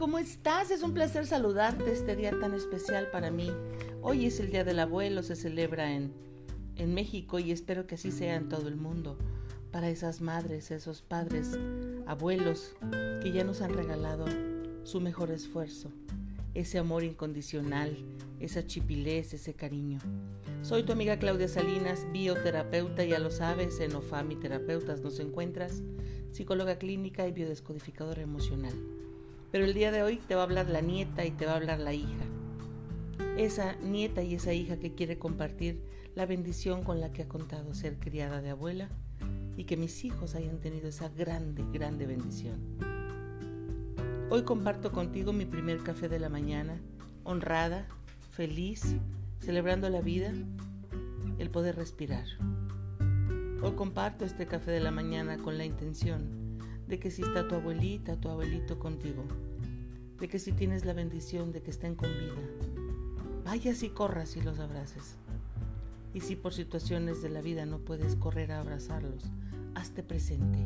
¿cómo estás? Es un placer saludarte este día tan especial para mí. Hoy es el Día del Abuelo, se celebra en, en México y espero que así sea en todo el mundo. Para esas madres, esos padres, abuelos que ya nos han regalado su mejor esfuerzo, ese amor incondicional, esa chipilez, ese cariño. Soy tu amiga Claudia Salinas, bioterapeuta, ya lo sabes, en OFAMI Terapeutas nos encuentras, psicóloga clínica y biodescodificadora emocional. Pero el día de hoy te va a hablar la nieta y te va a hablar la hija. Esa nieta y esa hija que quiere compartir la bendición con la que ha contado ser criada de abuela y que mis hijos hayan tenido esa grande, grande bendición. Hoy comparto contigo mi primer café de la mañana, honrada, feliz, celebrando la vida, el poder respirar. Hoy comparto este café de la mañana con la intención de que si está tu abuelita, tu abuelito contigo, de que si tienes la bendición de que estén con vida, vayas y corras y los abraces. Y si por situaciones de la vida no puedes correr a abrazarlos, hazte presente.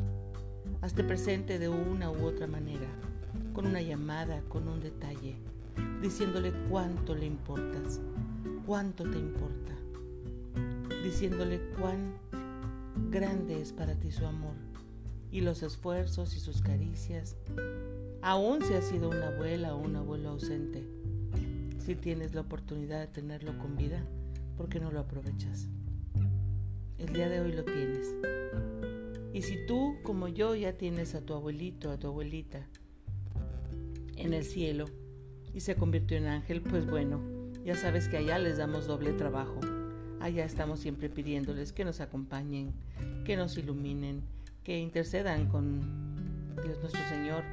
Hazte presente de una u otra manera, con una llamada, con un detalle, diciéndole cuánto le importas, cuánto te importa, diciéndole cuán grande es para ti su amor y los esfuerzos y sus caricias, aun si has sido una abuela o un abuelo ausente. Si tienes la oportunidad de tenerlo con vida, ¿por qué no lo aprovechas? El día de hoy lo tienes. Y si tú, como yo, ya tienes a tu abuelito, a tu abuelita en el cielo y se convirtió en ángel, pues bueno, ya sabes que allá les damos doble trabajo. Allá estamos siempre pidiéndoles que nos acompañen, que nos iluminen, que intercedan con Dios nuestro Señor,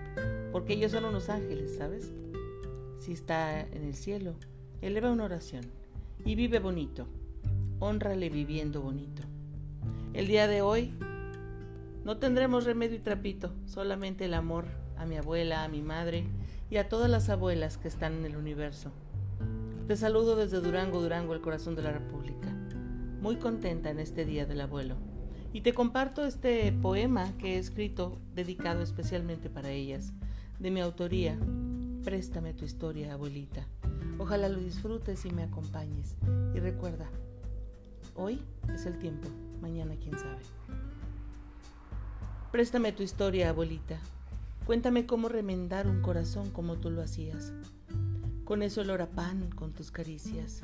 porque ellos son unos ángeles, ¿sabes? Si está en el cielo, eleva una oración y vive bonito, honrale viviendo bonito. El día de hoy no tendremos remedio y trapito, solamente el amor a mi abuela, a mi madre y a todas las abuelas que están en el universo. Te saludo desde Durango, Durango, el corazón de la República. Muy contenta en este día del abuelo. Y te comparto este poema que he escrito dedicado especialmente para ellas, de mi autoría. Préstame tu historia, abuelita. Ojalá lo disfrutes y me acompañes. Y recuerda, hoy es el tiempo, mañana quién sabe. Préstame tu historia, abuelita. Cuéntame cómo remendar un corazón como tú lo hacías. Con ese olor a pan, con tus caricias,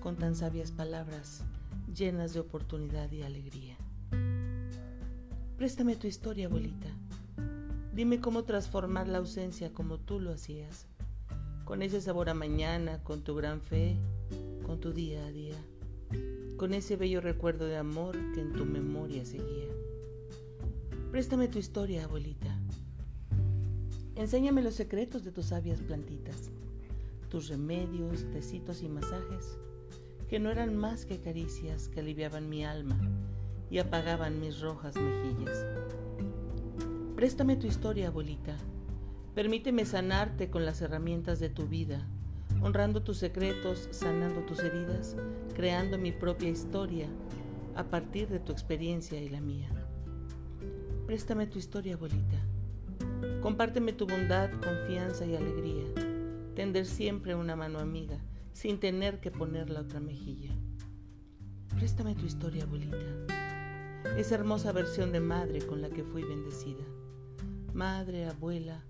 con tan sabias palabras, llenas de oportunidad y alegría. Préstame tu historia, abuelita. Dime cómo transformar la ausencia como tú lo hacías, con ese sabor a mañana, con tu gran fe, con tu día a día, con ese bello recuerdo de amor que en tu memoria seguía. Préstame tu historia, abuelita. Enséñame los secretos de tus sabias plantitas, tus remedios, tecitos y masajes, que no eran más que caricias que aliviaban mi alma y apagaban mis rojas mejillas. Préstame tu historia, abuelita. Permíteme sanarte con las herramientas de tu vida, honrando tus secretos, sanando tus heridas, creando mi propia historia a partir de tu experiencia y la mía. Préstame tu historia, abuelita. Compárteme tu bondad, confianza y alegría. Tender siempre una mano amiga, sin tener que poner la otra mejilla. Préstame tu historia, abuelita esa hermosa versión de madre con la que fui bendecida. Madre, abuela,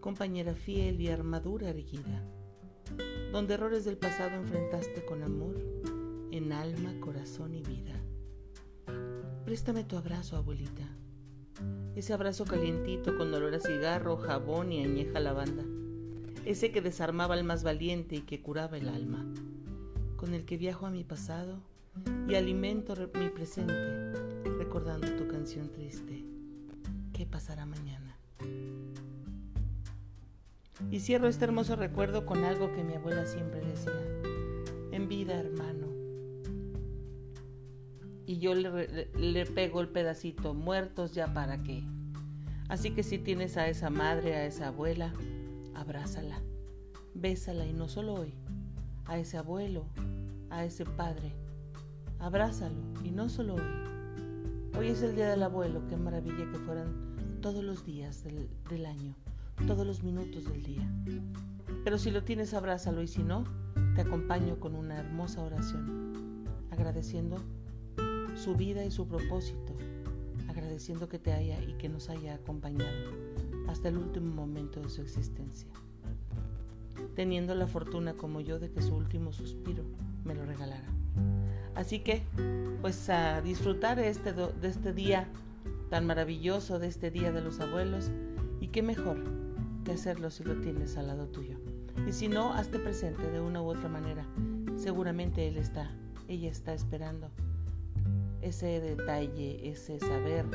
compañera fiel y armadura erguida, donde errores del pasado enfrentaste con amor en alma, corazón y vida. Préstame tu abrazo, abuelita. Ese abrazo calientito con olor a cigarro, jabón y añeja lavanda. Ese que desarmaba al más valiente y que curaba el alma. Con el que viajo a mi pasado y alimento mi presente recordando tu canción triste. ¿Qué pasará mañana? Y cierro este hermoso recuerdo con algo que mi abuela siempre decía. En vida, hermano. Y yo le, pego el pedacito, muertos ya para qué. Así que si tienes a esa madre, a esa abuela, abrázala, bésala y no solo hoy, a ese abuelo, a ese padre, abrázalo y no solo hoy, Hoy es el Día del Abuelo, qué maravilla que fueran todos los días del, año, todos los minutos del día. Pero si lo tienes, abrázalo y si no, te acompaño con una hermosa oración, agradeciendo su vida y su propósito, agradeciendo que te haya y que nos haya acompañado hasta el último momento de su existencia, teniendo la fortuna como yo de que su último suspiro me lo regalara. Así que, pues a disfrutar este, de este día tan maravilloso, de este Día de los Abuelos, y qué mejor que hacerlo si lo tienes al lado tuyo. Y si no, hazte presente de una u otra manera. Seguramente él está, ella está esperando ese detalle, ese saber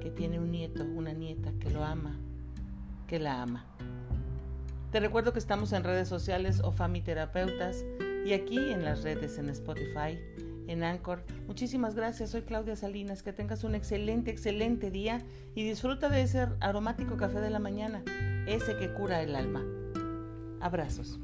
que tiene un nieto, una nieta que lo ama, que la ama. Te recuerdo que estamos en redes sociales o Terapeutas y aquí en las redes en Spotify, en Anchor. Muchísimas gracias, soy Claudia Salinas, que tengas un excelente, excelente día y disfruta de ese aromático café de la mañana, ese que cura el alma. Abrazos.